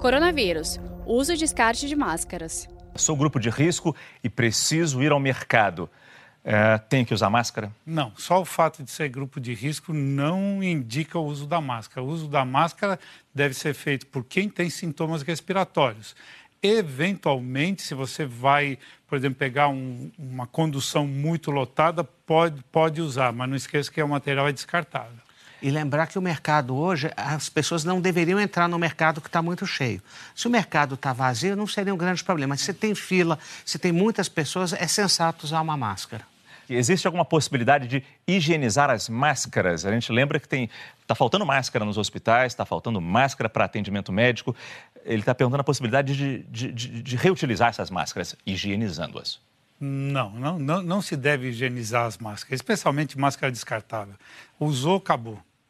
Coronavírus. Uso e descarte de máscaras. Sou grupo de risco e preciso ir ao mercado. É, tem que usar máscara? Não, só o fato de ser grupo de risco não indica o uso da máscara. O uso da máscara deve ser feito por quem tem sintomas respiratórios. Eventualmente, se você vai, por exemplo, pegar um, uma condução muito lotada, pode, pode usar, mas não esqueça que o material é descartável. E lembrar que o mercado hoje, as pessoas não deveriam entrar no mercado que está muito cheio. Se o mercado está vazio, não seria um grande problema. Mas se tem fila, se tem muitas pessoas, é sensato usar uma máscara. Existe alguma possibilidade de higienizar as máscaras? A gente lembra que tem está faltando máscara nos hospitais, está faltando máscara para atendimento médico. Ele está perguntando a possibilidade de, de, de, de reutilizar essas máscaras, higienizando-as. Não, não, não, não se deve higienizar as máscaras, especialmente máscara descartável. Usou, acabou.